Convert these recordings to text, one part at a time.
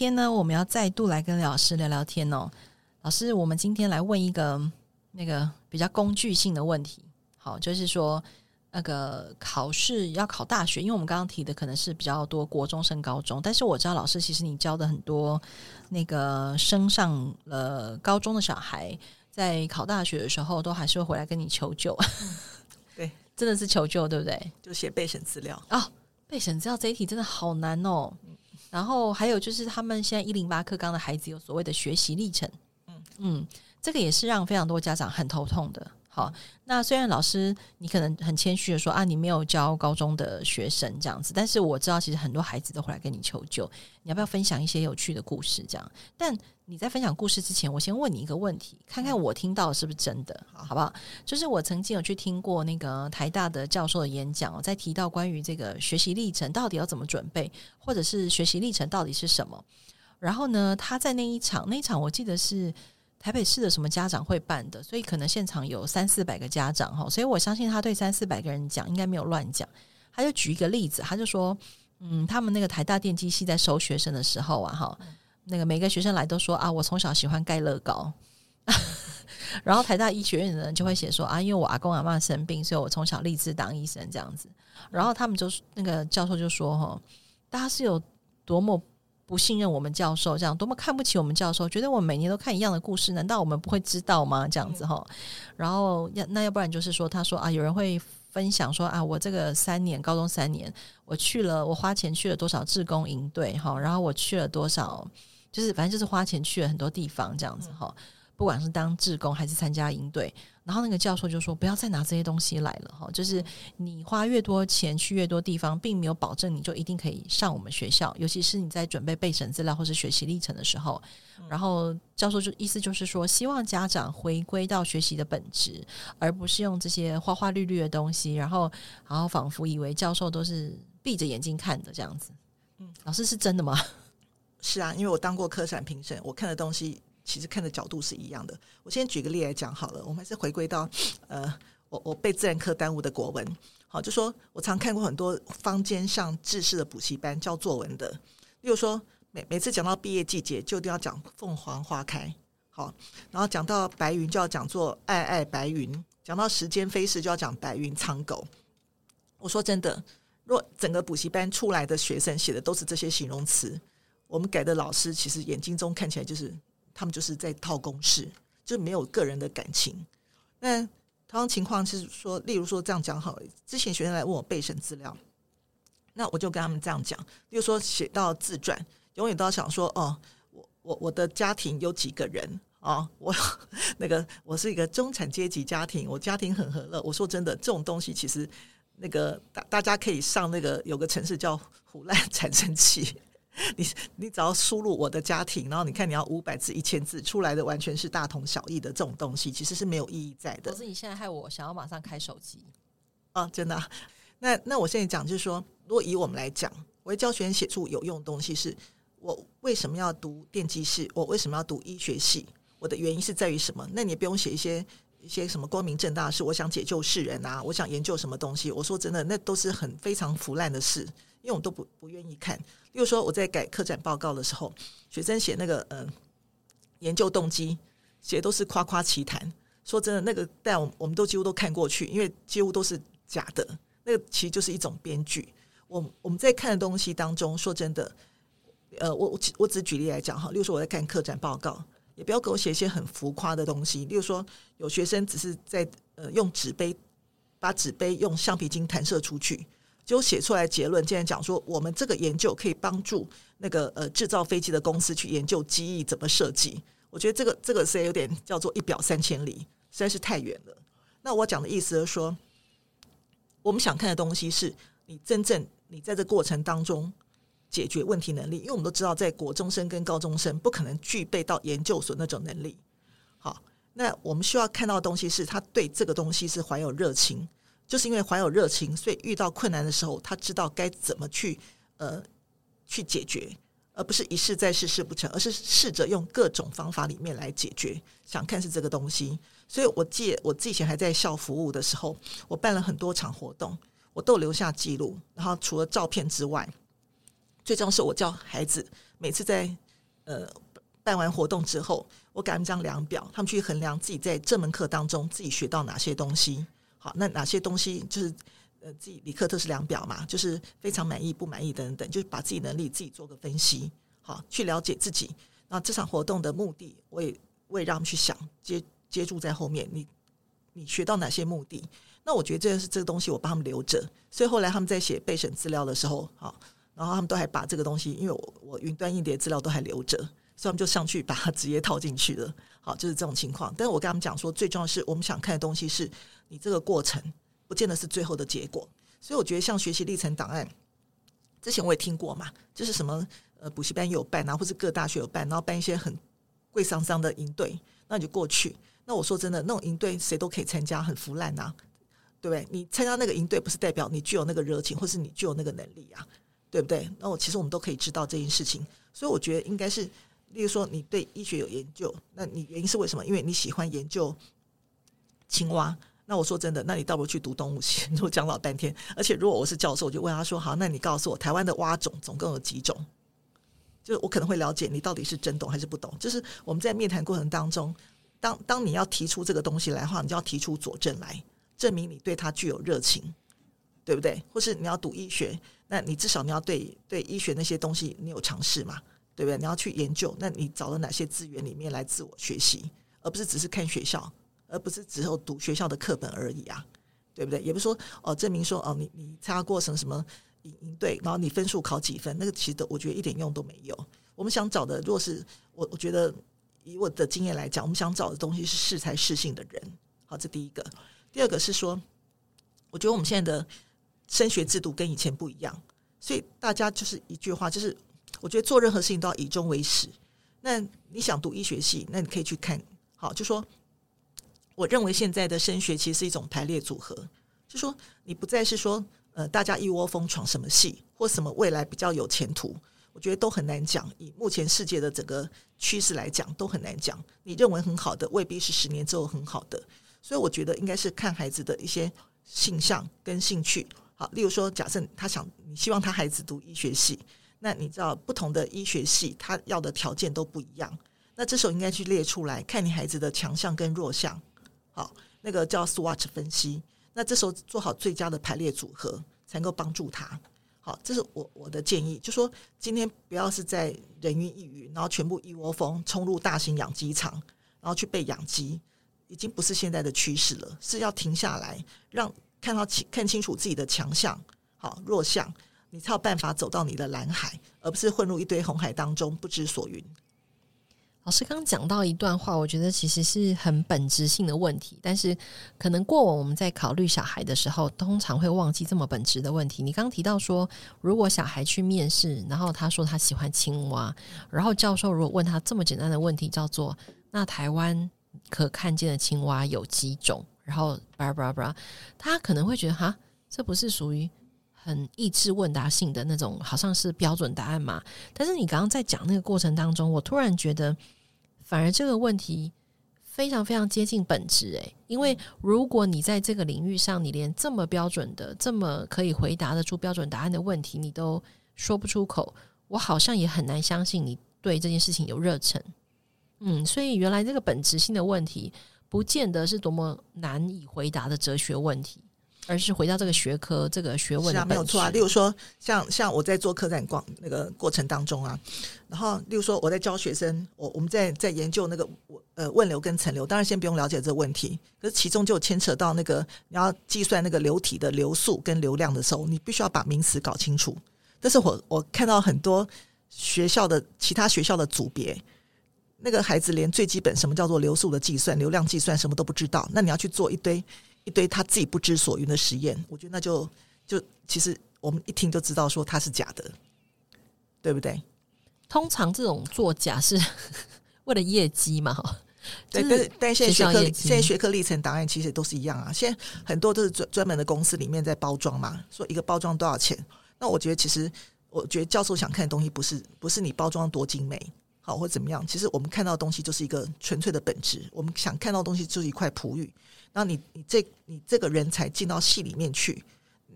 天呢，我们要再度来跟老师聊聊天哦。老师，我们今天来问一个那个比较工具性的问题。好，就是说那个考试要考大学，因为我们刚刚提的可能是比较多国中升高中，但是我知道老师其实你教的很多那个升上了高中的小孩，在考大学的时候都还是会回来跟你求救。嗯、对，真的是求救，对不对？就写备审资料啊，备审资料这一题真的好难哦。然后还有就是，他们现在一零八课纲的孩子有所谓的学习历程，嗯嗯，这个也是让非常多家长很头痛的。好，那虽然老师你可能很谦虚的说啊，你没有教高中的学生这样子，但是我知道其实很多孩子都会来跟你求救。你要不要分享一些有趣的故事？这样，但你在分享故事之前，我先问你一个问题，看看我听到的是不是真的，好不好？就是我曾经有去听过那个台大的教授的演讲，在提到关于这个学习历程到底要怎么准备，或者是学习历程到底是什么。然后呢，他在那一场，那一场我记得是。台北市的什么家长会办的，所以可能现场有三四百个家长哈，所以我相信他对三四百个人讲应该没有乱讲。他就举一个例子，他就说，嗯，他们那个台大电机系在收学生的时候啊，哈，那个每个学生来都说啊，我从小喜欢盖乐高，然后台大医学院的人就会写说啊，因为我阿公阿嬷生病，所以我从小立志当医生这样子。然后他们就那个教授就说哈，大家是有多么。不信任我们教授，这样多么看不起我们教授，觉得我们每年都看一样的故事，难道我们不会知道吗？这样子哈，然后要那要不然就是说，他说啊，有人会分享说啊，我这个三年高中三年，我去了，我花钱去了多少志工营队哈，然后我去了多少，就是反正就是花钱去了很多地方这样子哈。不管是当志工还是参加营队，然后那个教授就说：“不要再拿这些东西来了哈，就是你花越多钱去越多地方，并没有保证你就一定可以上我们学校。尤其是你在准备备审资料或是学习历程的时候，然后教授就意思就是说，希望家长回归到学习的本质，而不是用这些花花绿绿的东西，然后然后仿佛以为教授都是闭着眼睛看的这样子。嗯，老师是真的吗？是啊，因为我当过科展评审，我看的东西。”其实看的角度是一样的。我先举个例来讲好了，我们还是回归到 呃，我我被自然科耽误的国文。好，就说我常看过很多坊间上制式的补习班教作文的，例如说每每次讲到毕业季节，就一定要讲凤凰花开。好，然后讲到白云就要讲做爱爱白云，讲到时间飞逝就要讲白云苍狗。我说真的，若整个补习班出来的学生写的都是这些形容词，我们改的老师其实眼睛中看起来就是。他们就是在套公式，就没有个人的感情。那同样情况是说，例如说这样讲好，之前学生来问我备审资料，那我就跟他们这样讲，例如说写到自传，永远都要想说，哦，我我我的家庭有几个人啊、哦？我 那个我是一个中产阶级家庭，我家庭很和乐。我说真的，这种东西其实那个大大家可以上那个有个城市叫胡乱产生器。你你只要输入我的家庭，然后你看你要五百字一千字出来的完全是大同小异的这种东西，其实是没有意义在的。可是你现在害我想要马上开手机啊！真的、啊？那那我现在讲就是说，如果以我们来讲，我会教学生写出有用的东西是，是我为什么要读电机系，我为什么要读医学系，我的原因是在于什么？那你也不用写一些一些什么光明正大的事，我想解救世人啊，我想研究什么东西。我说真的，那都是很非常腐烂的事。因为我都不不愿意看，例如说我在改科展报告的时候，学生写那个嗯、研究动机，写都是夸夸其谈。说真的，那个但我们我们都几乎都看过去，因为几乎都是假的。那个其实就是一种编剧。我我们在看的东西当中，说真的，呃，我我我只举例来讲哈，例如说我在看科展报告，也不要给我写一些很浮夸的东西。例如说，有学生只是在呃用纸杯把纸杯用橡皮筋弹射出去。就写出来结论，竟然讲说我们这个研究可以帮助那个呃制造飞机的公司去研究机翼怎么设计。我觉得这个这个是有点叫做一表三千里，实在是太远了。那我讲的意思是说，我们想看的东西是你真正你在这过程当中解决问题能力，因为我们都知道，在国中生跟高中生不可能具备到研究所那种能力。好，那我们需要看到的东西是他对这个东西是怀有热情。就是因为怀有热情，所以遇到困难的时候，他知道该怎么去呃去解决，而不是一试再试试不成，而是试着用各种方法里面来解决。想看是这个东西，所以我记我自己以前还在校服务的时候，我办了很多场活动，我都留下记录。然后除了照片之外，最重要是我教孩子每次在呃办完活动之后，我给他们张量表，他们去衡量自己在这门课当中自己学到哪些东西。好，那哪些东西就是呃自己李克特式量表嘛，就是非常满意、不满意等等，就是把自己能力自己做个分析，好，去了解自己。那这场活动的目的，我也我也让他们去想接接住在后面，你你学到哪些目的？那我觉得这是这个东西，我帮他们留着。所以后来他们在写备审资料的时候，好，然后他们都还把这个东西，因为我我云端硬碟资料都还留着，所以他们就上去把它直接套进去了。好，就是这种情况。但是我跟他们讲说，最重要是我们想看的东西是你这个过程，不见得是最后的结果。所以我觉得像学习历程档案，之前我也听过嘛，就是什么呃补习班有办啊，或是各大学有办，然后办一些很贵桑桑的营队，那你就过去。那我说真的，那种营队谁都可以参加，很腐烂呐。对不对？你参加那个营队，不是代表你具有那个热情，或是你具有那个能力啊，对不对？那我其实我们都可以知道这件事情，所以我觉得应该是，例如说你对医学有研究，那你原因是为什么？因为你喜欢研究青蛙。那我说真的，那你倒不如去读动物系。我讲老半天，而且如果我是教授，我就问他说：“好，那你告诉我，台湾的蛙种总共有几种？”就我可能会了解你到底是真懂还是不懂。就是我们在面谈过程当中，当当你要提出这个东西来的话，你就要提出佐证来。证明你对它具有热情，对不对？或是你要读医学，那你至少你要对对医学那些东西你有尝试嘛，对不对？你要去研究，那你找了哪些资源里面来自我学习，而不是只是看学校，而不是只有读学校的课本而已啊，对不对？也不是说哦，证明说哦，你你参加过什么什么营营队，然后你分数考几分，那个其实都我觉得一点用都没有。我们想找的，若是我，我觉得以我的经验来讲，我们想找的东西是适才适性的人。好，这第一个。第二个是说，我觉得我们现在的升学制度跟以前不一样，所以大家就是一句话，就是我觉得做任何事情都要以终为始。那你想读医学系，那你可以去看，好，就说我认为现在的升学其实是一种排列组合，就说你不再是说呃大家一窝蜂闯什么系或什么未来比较有前途，我觉得都很难讲。以目前世界的整个趋势来讲，都很难讲。你认为很好的，未必是十年之后很好的。所以我觉得应该是看孩子的一些性向跟兴趣。好，例如说，假设他想，你希望他孩子读医学系，那你知道不同的医学系他要的条件都不一样。那这时候应该去列出来，看你孩子的强项跟弱项。好，那个叫 SWOT 分析。那这时候做好最佳的排列组合，才能够帮助他。好，这是我我的建议，就说今天不要是在人云亦云，然后全部一窝蜂冲入大型养鸡场，然后去被养鸡。已经不是现在的趋势了，是要停下来，让看到清看清楚自己的强项，好弱项，你才有办法走到你的蓝海，而不是混入一堆红海当中不知所云。老师刚讲到一段话，我觉得其实是很本质性的问题，但是可能过往我们在考虑小孩的时候，通常会忘记这么本质的问题。你刚刚提到说，如果小孩去面试，然后他说他喜欢青蛙，然后教授如果问他这么简单的问题，叫做那台湾。可看见的青蛙有几种？然后巴拉巴拉巴拉，他可能会觉得哈，这不是属于很意志问答性的那种，好像是标准答案嘛？但是你刚刚在讲那个过程当中，我突然觉得，反而这个问题非常非常接近本质诶，因为如果你在这个领域上，你连这么标准的、这么可以回答得出标准答案的问题，你都说不出口，我好像也很难相信你对这件事情有热忱。嗯，所以原来这个本质性的问题，不见得是多么难以回答的哲学问题，而是回到这个学科这个学问的、啊、没有错啊。例如说，像像我在做客栈逛那个过程当中啊，然后例如说我在教学生，我我们在在研究那个呃问流跟层流，当然先不用了解这个问题，可是其中就牵扯到那个你要计算那个流体的流速跟流量的时候，你必须要把名词搞清楚。但是我我看到很多学校的其他学校的组别。那个孩子连最基本什么叫做流速的计算、流量计算什么都不知道，那你要去做一堆一堆他自己不知所云的实验，我觉得那就就其实我们一听就知道说他是假的，对不对？通常这种作假是 为了业绩嘛？对，但是但现在学科现在学科历程档案其实都是一样啊。现在很多都是专专门的公司里面在包装嘛，说一个包装多少钱？那我觉得其实我觉得教授想看的东西不是不是你包装多精美。好，或怎么样？其实我们看到的东西就是一个纯粹的本质。我们想看到的东西就是一块璞玉。然后你你这你这个人才进到戏里面去，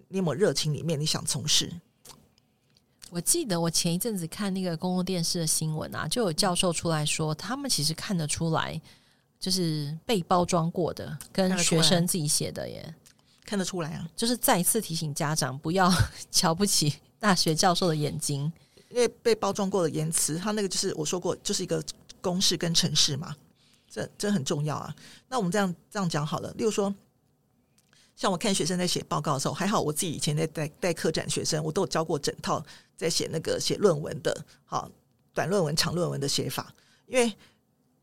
你有没有热情？里面你想从事？我记得我前一阵子看那个公共电视的新闻啊，就有教授出来说，他们其实看得出来，就是被包装过的，跟学生自己写的耶，看得出来啊。就是再一次提醒家长不要 瞧不起大学教授的眼睛，因为被包装过的言辞，他那个就是我说过，就是一个公式跟程式嘛，这这很重要啊。那我们这样这样讲好了，例如说。像我看学生在写报告的时候，还好我自己以前在带带科展学生，我都有教过整套在写那个写论文的，好短论文、长论文的写法。因为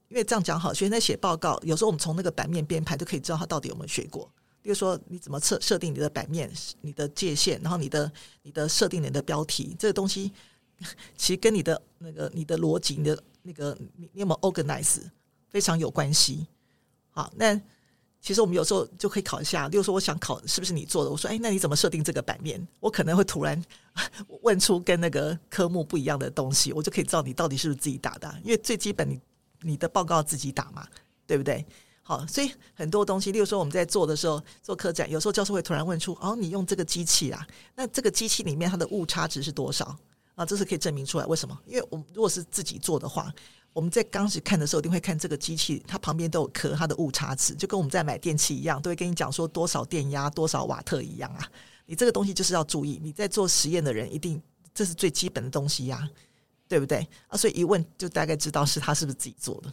因为这样讲好，学生在写报告，有时候我们从那个版面编排就可以知道他到底有没有学过。比如说你怎么设设定你的版面、你的界限，然后你的你的设定你的标题，这个东西 其实跟你的那个你的逻辑、你的那个你你有没有 organize 非常有关系。好，那。其实我们有时候就可以考一下，例如说我想考是不是你做的，我说哎，那你怎么设定这个版面？我可能会突然 问出跟那个科目不一样的东西，我就可以知道你到底是不是自己打的。因为最基本你你的报告自己打嘛，对不对？好，所以很多东西，例如说我们在做的时候做科展，有时候教授会突然问出哦，你用这个机器啊，那这个机器里面它的误差值是多少啊？这是可以证明出来为什么？因为我们如果是自己做的话。我们在刚开始看的时候，一定会看这个机器，它旁边都有刻它的误差值，就跟我们在买电器一样，都会跟你讲说多少电压、多少瓦特一样啊。你这个东西就是要注意，你在做实验的人一定这是最基本的东西呀，对不对啊？所以一问就大概知道是他是不是自己做的。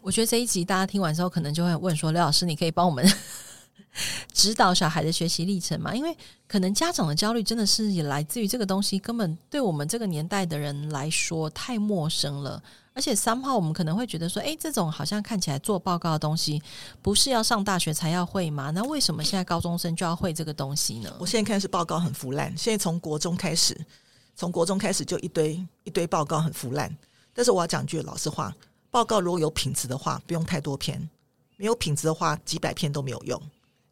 我觉得这一集大家听完之后，可能就会问说：“刘老师，你可以帮我们指导小孩的学习历程吗？”因为可能家长的焦虑真的是也来自于这个东西，根本对我们这个年代的人来说太陌生了。而且三号，我们可能会觉得说，诶，这种好像看起来做报告的东西，不是要上大学才要会吗？那为什么现在高中生就要会这个东西呢？我现在看是报告很腐烂，现在从国中开始，从国中开始就一堆一堆报告很腐烂。但是我要讲句老实话，报告如果有品质的话，不用太多篇；没有品质的话，几百篇都没有用。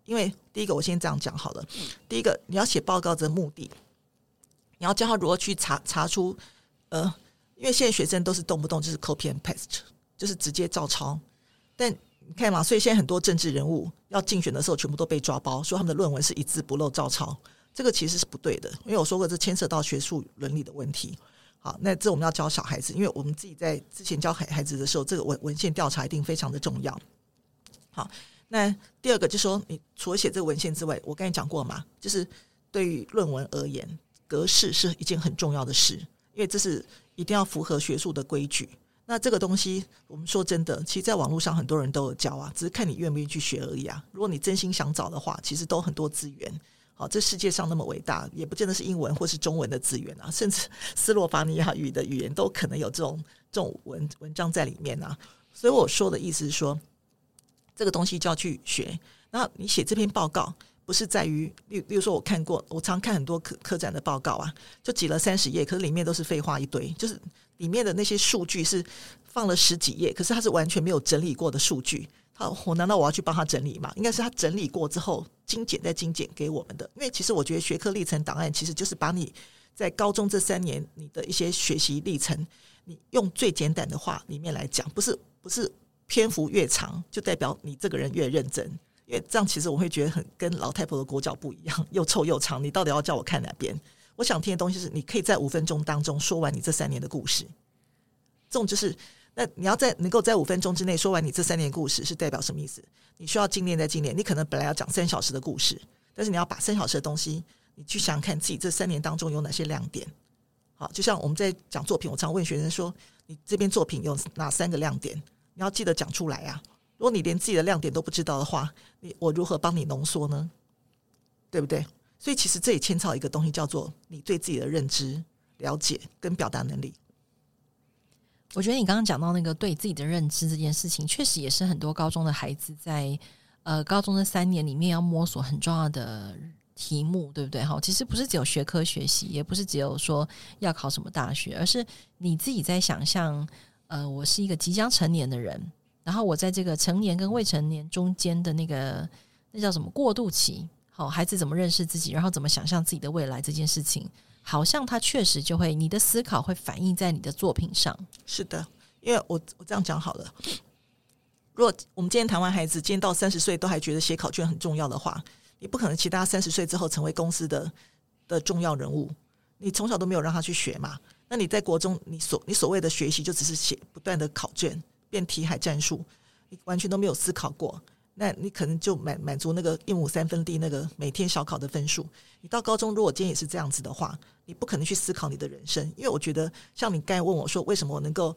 因为第一个，我先这样讲好了。第一个，你要写报告的目的，你要教他如何去查查出，呃。因为现在学生都是动不动就是 copy and paste，就是直接照抄。但你看嘛，所以现在很多政治人物要竞选的时候，全部都被抓包，说他们的论文是一字不漏照抄。这个其实是不对的，因为我说过这牵涉到学术伦理的问题。好，那这我们要教小孩子，因为我们自己在之前教孩孩子的时候，这个文文献调查一定非常的重要。好，那第二个就是说，你除了写这个文献之外，我刚才讲过嘛，就是对于论文而言，格式是一件很重要的事，因为这是。一定要符合学术的规矩。那这个东西，我们说真的，其实在网络上很多人都有教啊，只是看你愿不愿意去学而已啊。如果你真心想找的话，其实都很多资源。好，这世界上那么伟大，也不见得是英文或是中文的资源啊，甚至 斯洛伐尼亚语的语言都可能有这种这种文文章在里面啊。所以我说的意思是说，这个东西就要去学。那你写这篇报告。不是在于，例例如说，我看过，我常看很多科科展的报告啊，就挤了三十页，可是里面都是废话一堆，就是里面的那些数据是放了十几页，可是它是完全没有整理过的数据。好，我难道我要去帮他整理吗？应该是他整理过之后精简再精简给我们的。因为其实我觉得学科历程档案其实就是把你在高中这三年你的一些学习历程，你用最简短的话里面来讲，不是不是篇幅越长就代表你这个人越认真。因为这样其实我会觉得很跟老太婆的裹脚布一样，又臭又长。你到底要叫我看哪边？我想听的东西是，你可以在五分钟当中说完你这三年的故事。这种就是，那你要在能够在五分钟之内说完你这三年故事，是代表什么意思？你需要精炼再精炼。你可能本来要讲三小时的故事，但是你要把三小时的东西，你去想想看自己这三年当中有哪些亮点。好，就像我们在讲作品，我常问学生说：“你这边作品有哪三个亮点？你要记得讲出来啊。”如果你连自己的亮点都不知道的话，你我如何帮你浓缩呢？对不对？所以其实这也牵扯一个东西，叫做你对自己的认知、了解跟表达能力。我觉得你刚刚讲到那个对自己的认知这件事情，确实也是很多高中的孩子在呃高中的三年里面要摸索很重要的题目，对不对？哈，其实不是只有学科学习，也不是只有说要考什么大学，而是你自己在想象，呃，我是一个即将成年的人。然后我在这个成年跟未成年中间的那个那叫什么过渡期，好，孩子怎么认识自己，然后怎么想象自己的未来这件事情，好像他确实就会你的思考会反映在你的作品上。是的，因为我我这样讲好了，如果我们今天谈完孩子，今天到三十岁都还觉得写考卷很重要的话，你不可能其他三十岁之后成为公司的的重要人物。你从小都没有让他去学嘛？那你在国中，你所你所谓的学习就只是写不断的考卷，变题海战术，你完全都没有思考过。那你可能就满满足那个一亩三分地那个每天小考的分数。你到高中，如果今天也是这样子的话，你不可能去思考你的人生。因为我觉得，像你刚才问我说，为什么我能够，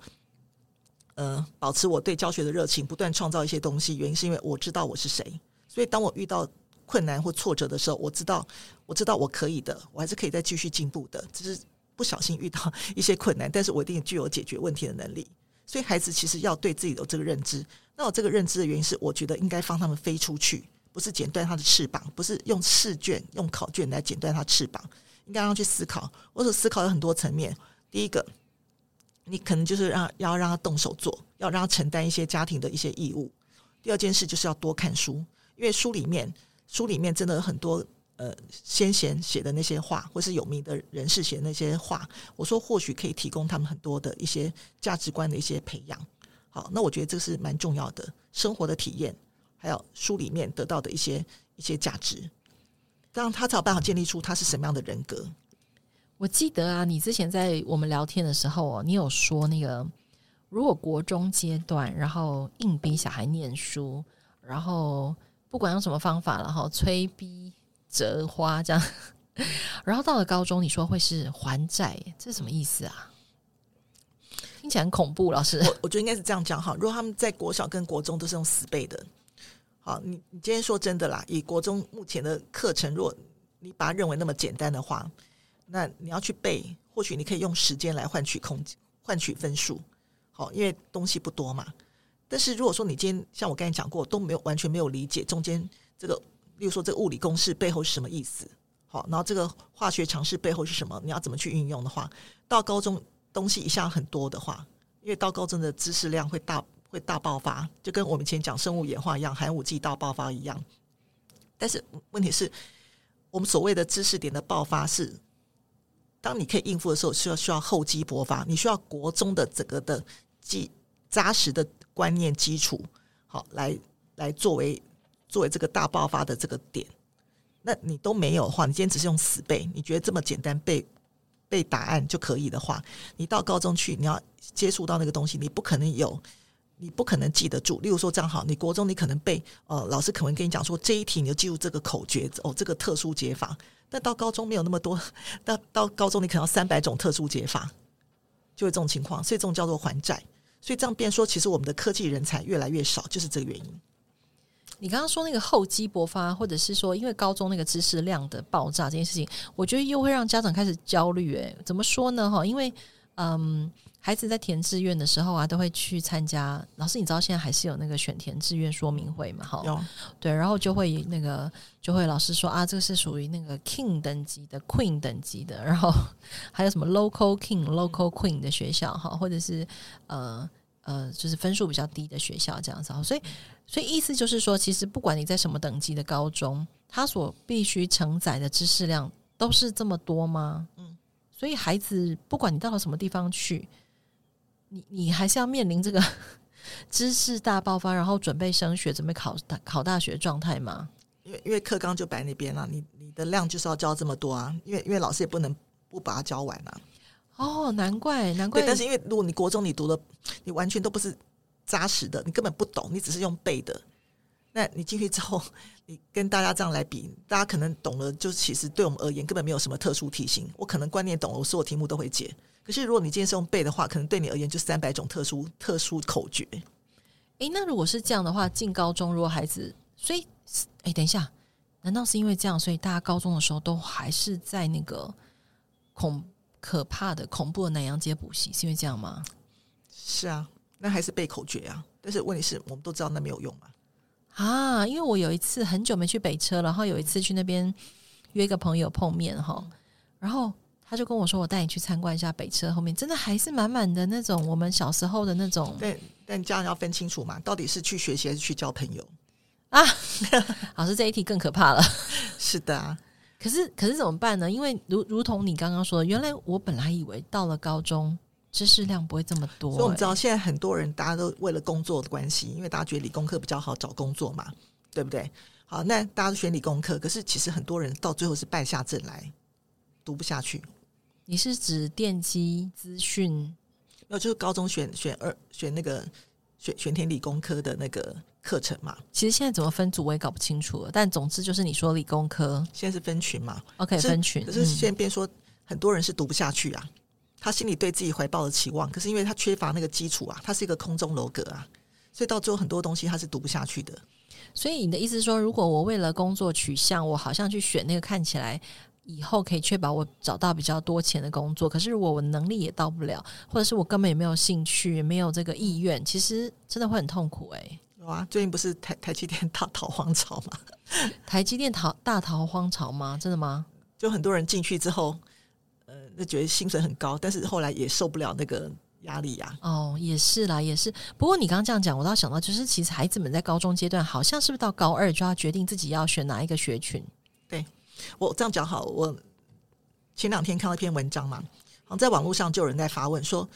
呃，保持我对教学的热情，不断创造一些东西，原因是因为我知道我是谁。所以当我遇到困难或挫折的时候，我知道，我知道我可以的，我还是可以再继续进步的。只是不小心遇到 一些困难，但是我一定具有解决问题的能力。所以孩子其实要对自己有这个认知。那我这个认知的原因是，我觉得应该放他们飞出去，不是剪断他的翅膀，不是用试卷、用考卷来剪断他翅膀。应该让他去思考。我所思考有很多层面。第一个，你可能就是让要让他动手做，要让他承担一些家庭的一些义务。第二件事就是要多看书，因为书里面书里面真的有很多呃先贤写的那些话，或是有名的人士写的那些话。我说或许可以提供他们很多的一些价值观的一些培养。好，那我觉得这是蛮重要的生活的体验，还有书里面得到的一些一些价值，让他才有办法建立出他是什么样的人格。我记得啊，你之前在我们聊天的时候哦，你有说那个。如果国中阶段，然后硬逼小孩念书，然后不管用什么方法，然后催逼折花这样，然后到了高中，你说会是还债，这是什么意思啊？听起来很恐怖，老师。我我觉得应该是这样讲哈。如果他们在国小跟国中都是用死背的，好，你你今天说真的啦，以国中目前的课程，如果你把它认为那么简单的话，那你要去背，或许你可以用时间来换取空换取分数。好，因为东西不多嘛，但是如果说你今天像我刚才讲过，都没有完全没有理解中间这个，例如说这个物理公式背后是什么意思，好，然后这个化学常识背后是什么，你要怎么去运用的话，到高中东西一下很多的话，因为到高中的知识量会大会大爆发，就跟我们以前讲生物演化一样，寒武纪大爆发一样。但是问题是，我们所谓的知识点的爆发是，当你可以应付的时候，需要需要厚积薄发，你需要国中的整个的。基扎实的观念基础，好，来来作为作为这个大爆发的这个点。那你都没有的话，你今天只是用死背，你觉得这么简单背背答案就可以的话，你到高中去，你要接触到那个东西，你不可能有，你不可能记得住。例如说这样好，你国中你可能背，呃，老师可能跟你讲说这一题你就记住这个口诀哦，这个特殊解法。但到高中没有那么多，到到高中你可能要三百种特殊解法。就会这种情况，所以这种叫做还债。所以这样变说，其实我们的科技人才越来越少，就是这个原因。你刚刚说那个厚积薄发，或者是说因为高中那个知识量的爆炸这件事情，我觉得又会让家长开始焦虑。诶，怎么说呢？哈，因为嗯。孩子在填志愿的时候啊，都会去参加。老师，你知道现在还是有那个选填志愿说明会嘛？哈，有对，然后就会那个就会老师说啊，这个是属于那个 King 等级的 Queen 等级的，然后 还有什么 Local King、Local Queen 的学校哈，或者是呃呃，就是分数比较低的学校这样子。所以，所以意思就是说，其实不管你在什么等级的高中，它所必须承载的知识量都是这么多吗？嗯，所以孩子不管你到了什么地方去。你你还是要面临这个 知识大爆发，然后准备升学、准备考大考大学状态吗？因为因为课纲就摆那边了，你你的量就是要教这么多啊，因为因为老师也不能不把它教完啊。哦，难怪难怪。对，但是因为如果你国中你读的，你完全都不是扎实的，你根本不懂，你只是用背的，那你进去之后，你跟大家这样来比，大家可能懂了，就其实对我们而言根本没有什么特殊题型。我可能观念懂了，我所有题目都会解。可是，如果你今天是用背的话，可能对你而言就三百种特殊特殊口诀。诶，那如果是这样的话，进高中如果孩子，所以，诶，等一下，难道是因为这样，所以大家高中的时候都还是在那个恐可怕的恐怖的南洋街补习，是因为这样吗？是啊，那还是背口诀啊。但是问题是我们都知道那没有用嘛。啊，因为我有一次很久没去北车，然后有一次去那边约一个朋友碰面哈，然后。他就跟我说：“我带你去参观一下北车后面，真的还是满满的那种我们小时候的那种。但但家人要分清楚嘛，到底是去学习还是去交朋友啊？老师这一题更可怕了。是的啊，可是可是怎么办呢？因为如如同你刚刚说的，原来我本来以为到了高中知识量不会这么多，欸。所以我们知道现在很多人大家都为了工作的关系，因为大家觉得理工科比较好找工作嘛，对不对？好，那大家都选理工科，可是其实很多人到最后是败下阵来，读不下去。你是指电机资讯？那就是高中选选二选那个选选填理工科的那个课程嘛。其实现在怎么分组我也搞不清楚了，但总之就是你说理工科现在是分群嘛？OK，分群。可是现在变说很多人是读不下去啊，嗯、他心里对自己怀抱的期望，可是因为他缺乏那个基础啊，他是一个空中楼阁啊，所以到最后很多东西他是读不下去的。所以你的意思是说，如果我为了工作取向，我好像去选那个看起来。以后可以确保我找到比较多钱的工作，可是如果我能力也到不了，或者是我根本也没有兴趣，也没有这个意愿，其实真的会很痛苦哎、欸。最近不是台台积电大逃荒潮吗？台积电逃大逃荒潮吗？真的吗？就很多人进去之后，呃，就觉得薪水很高，但是后来也受不了那个压力呀、啊。哦，也是啦，也是。不过你刚刚这样讲，我倒想到，就是其实孩子们在高中阶段，好像是不是到高二就要决定自己要选哪一个学群？对。我这样讲好，我前两天看到一篇文章嘛，好像在网络上就有人在发问说，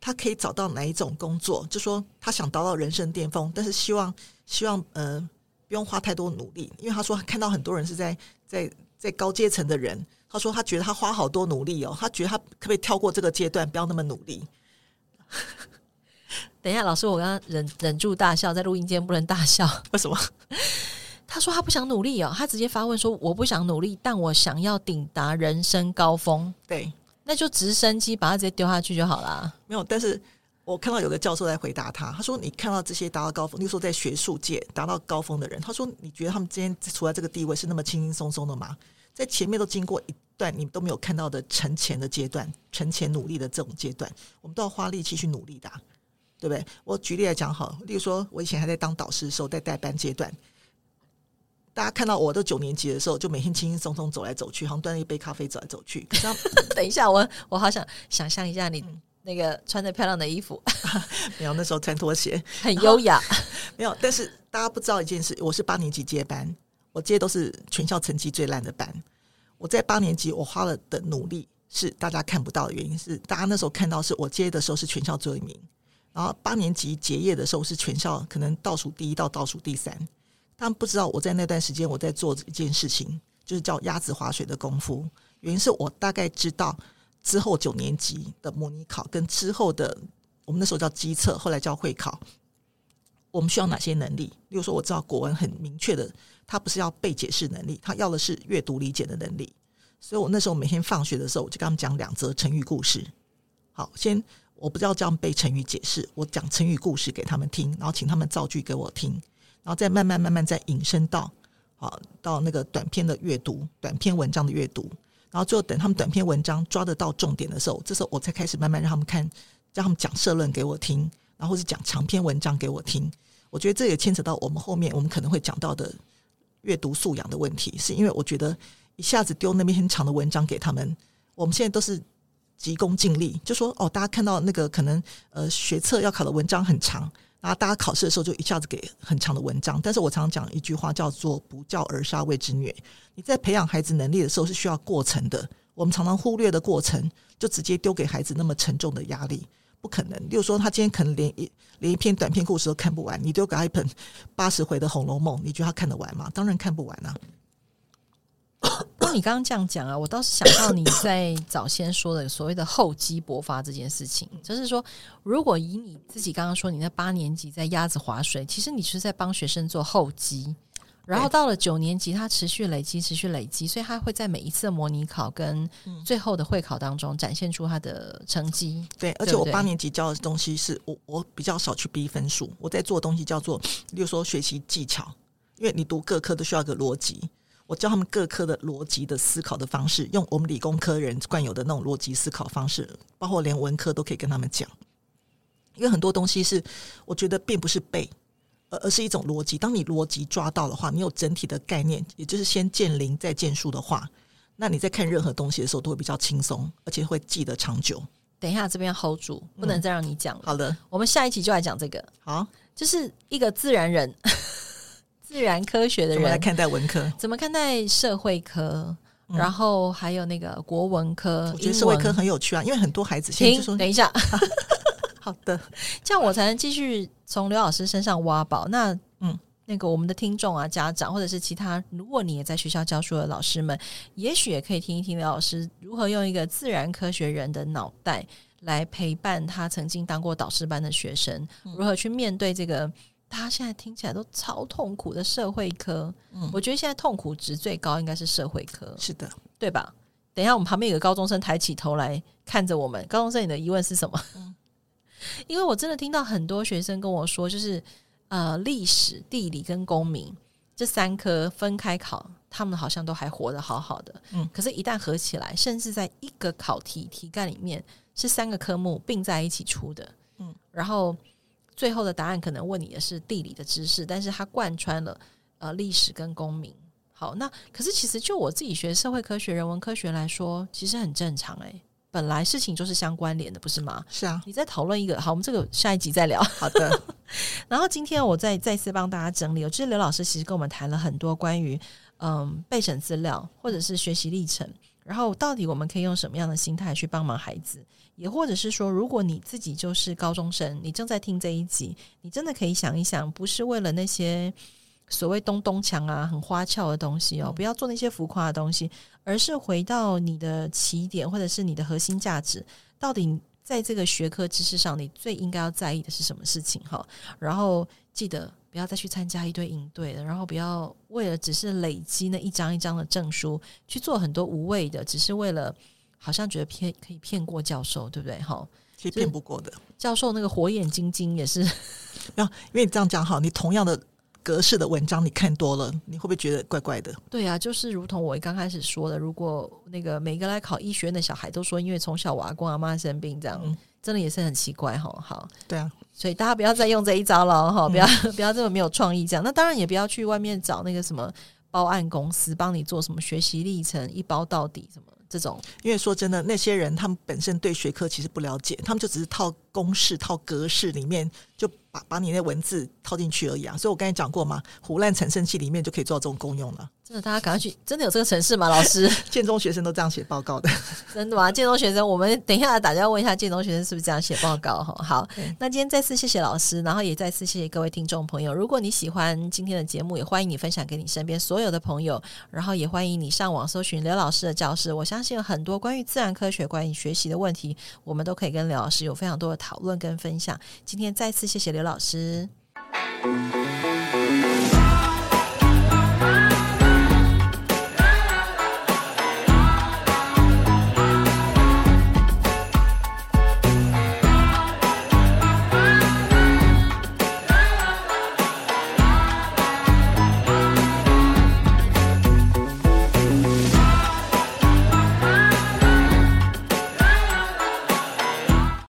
他可以找到哪一种工作？就说他想达到人生巅峰，但是希望希望呃不用花太多努力，因为他说看到很多人是在在在高阶层的人，他说他觉得他花好多努力哦，他觉得他可不可以跳过这个阶段，不要那么努力？等一下，老师，我刚刚忍忍住大笑，在录音间不能大笑，为什么？他说他不想努力哦，他直接发问说：“我不想努力，但我想要抵达人生高峰。”对，那就直升机把他直接丢下去就好了。没有，但是我看到有个教授在回答他，他说：“你看到这些达到高峰，例如说在学术界达到高峰的人，他说你觉得他们今天处在这个地位是那么轻轻松松的吗？在前面都经过一段你都没有看到的沉潜的阶段，沉潜努力的这种阶段，我们都要花力气去努力的，对不对？我举例来讲，好，例如说我以前还在当导师的时候，在带班阶段。”大家看到我都九年级的时候，就每天轻轻松松走来走去，好像端了一杯咖啡走来走去。可是等一下，我我好想想象一下你那个穿着漂亮的衣服，没有，那时候穿拖鞋，很优雅。没有，但是大家不知道一件事，我是八年级接班，我接都是全校成绩最烂的班。我在八年级，我花了的努力是大家看不到的原因是，大家那时候看到是我接的时候是全校最后一名，然后八年级结业的时候是全校可能倒数第一到倒数第三。他们不知道我在那段时间我在做一件事情，就是叫鸭子划水的功夫。原因是我大概知道之后九年级的模拟考跟之后的我们那时候叫基测，后来叫会考，我们需要哪些能力？例如说，我知道国文很明确的，他不是要背解释能力，他要的是阅读理解的能力。所以我那时候每天放学的时候，我就跟他们讲两则成语故事。好，先我不知道这样背成语解释，我讲成语故事给他们听，然后请他们造句给我听。然后再慢慢慢慢再引申到，啊，到那个短篇的阅读，短篇文章的阅读，然后最后等他们短篇文章抓得到重点的时候，这时候我才开始慢慢让他们看，让他们讲社论给我听，然后是讲长篇文章给我听。我觉得这也牵扯到我们后面我们可能会讲到的阅读素养的问题，是因为我觉得一下子丢那么很长的文章给他们，我们现在都是急功近利，就说哦，大家看到那个可能呃学测要考的文章很长。然后大家考试的时候就一下子给很长的文章，但是我常常讲一句话叫做“不教而杀谓之虐”。你在培养孩子能力的时候是需要过程的，我们常常忽略的过程，就直接丢给孩子那么沉重的压力，不可能。例如说，他今天可能连一连一篇短篇故事都看不完，你丢给他一本八十回的《红楼梦》，你觉得他看得完吗？当然看不完啊。你刚刚这样讲啊，我倒是想到你在早先说的所谓的厚积薄发这件事情，就是说，如果以你自己刚刚说你在八年级在鸭子划水，其实你是在帮学生做厚积，然后到了九年级，他持续累积，持续累积，所以他会在每一次的模拟考跟最后的会考当中展现出他的成绩。对，而且我八年级教的东西是我我比较少去逼分数，我在做的东西叫做，比如说学习技巧，因为你读各科都需要一个逻辑。我教他们各科的逻辑的思考的方式，用我们理工科人惯有的那种逻辑思考方式，包括连文科都可以跟他们讲。因为很多东西是我觉得并不是背，而而是一种逻辑。当你逻辑抓到的话，你有整体的概念，也就是先见零再见树的话，那你在看任何东西的时候都会比较轻松，而且会记得长久。等一下，这边 hold 住，不能再让你讲了。嗯，好的，我们下一期就来讲这个。好，就是一个自然人。自然科学的人。来看待文科？怎么看待社会科？嗯、然后还有那个国文科，我觉得社会科很有趣啊，因为很多孩子先就说等一下，好的，这样我才能继续从刘老师身上挖宝。那嗯，那个我们的听众啊、家长，或者是其他，如果你也在学校教书的老师们，也许也可以听一听刘老师如何用一个自然科学人的脑袋来陪伴他曾经当过导师班的学生，嗯、如何去面对这个他现在听起来都超痛苦的社会科。嗯，我觉得现在痛苦值最高应该是社会科，是的，对吧？等一下，我们旁边有个高中生抬起头来看着我们。高中生，你的疑问是什么？嗯，因为我真的听到很多学生跟我说，就是。呃，历史、地理跟公民这三科分开考，他们好像都还活得好好的。嗯，可是，一旦合起来，甚至在一个考题题干里面是三个科目并在一起出的。嗯，然后最后的答案可能问你的是地理的知识，但是它贯穿了呃历史跟公民。好，那可是其实就我自己学社会科学、人文科学来说，其实很正常诶、欸。本来事情就是相关联的，不是吗？是啊，你在讨论一个，好，我们这个下一集再聊。好的。然后今天我再再次帮大家整理，就是刘老师其实跟我们谈了很多关于嗯备审资料或者是学习历程，然后到底我们可以用什么样的心态去帮忙孩子，也或者是说，如果你自己就是高中生，你正在听这一集，你真的可以想一想，不是为了那些。所谓东东墙啊，很花俏的东西哦，不要做那些浮夸的东西，而是回到你的起点，或者是你的核心价值，到底在这个学科知识上，你最应该要在意的是什么事情？哈，然后记得不要再去参加一堆营队了，然后不要为了只是累积那一张一张的证书，去做很多无谓的，只是为了好像觉得骗可以骗过教授，对不对？哈，其实骗不过的。教授那个火眼金睛也是，要因为你这样讲好，你同样的。格式的文章你看多了，你会不会觉得怪怪的？对啊，就是如同我刚开始说的，如果那个每个来考医学院的小孩都说，因为从小我阿公阿妈生病，这样、嗯、真的也是很奇怪哈。好，对啊，所以大家不要再用这一招了哈，不要、嗯、不要这么没有创意这样。那当然也不要去外面找那个什么包案公司帮你做什么学习历程一包到底什么这种。因为说真的，那些人他们本身对学科其实不了解，他们就只是套公式、套格式里面就。把把你那文字套进去而已啊，所以我刚才讲过嘛，胡乱产生器里面就可以做到这种功用了。真的，大家赶快去，真的有这个城市吗？老师，建中学生都这样写报告的，真的吗？建中学生，我们等一下打电话问一下建中学生是不是这样写报告哈。好，那今天再次谢谢老师，然后也再次谢谢各位听众朋友。如果你喜欢今天的节目，也欢迎你分享给你身边所有的朋友，然后也欢迎你上网搜寻刘老师的教室。我相信有很多关于自然科学、关于学习的问题，我们都可以跟刘老师有非常多的讨论跟分享。今天再次谢谢刘老师。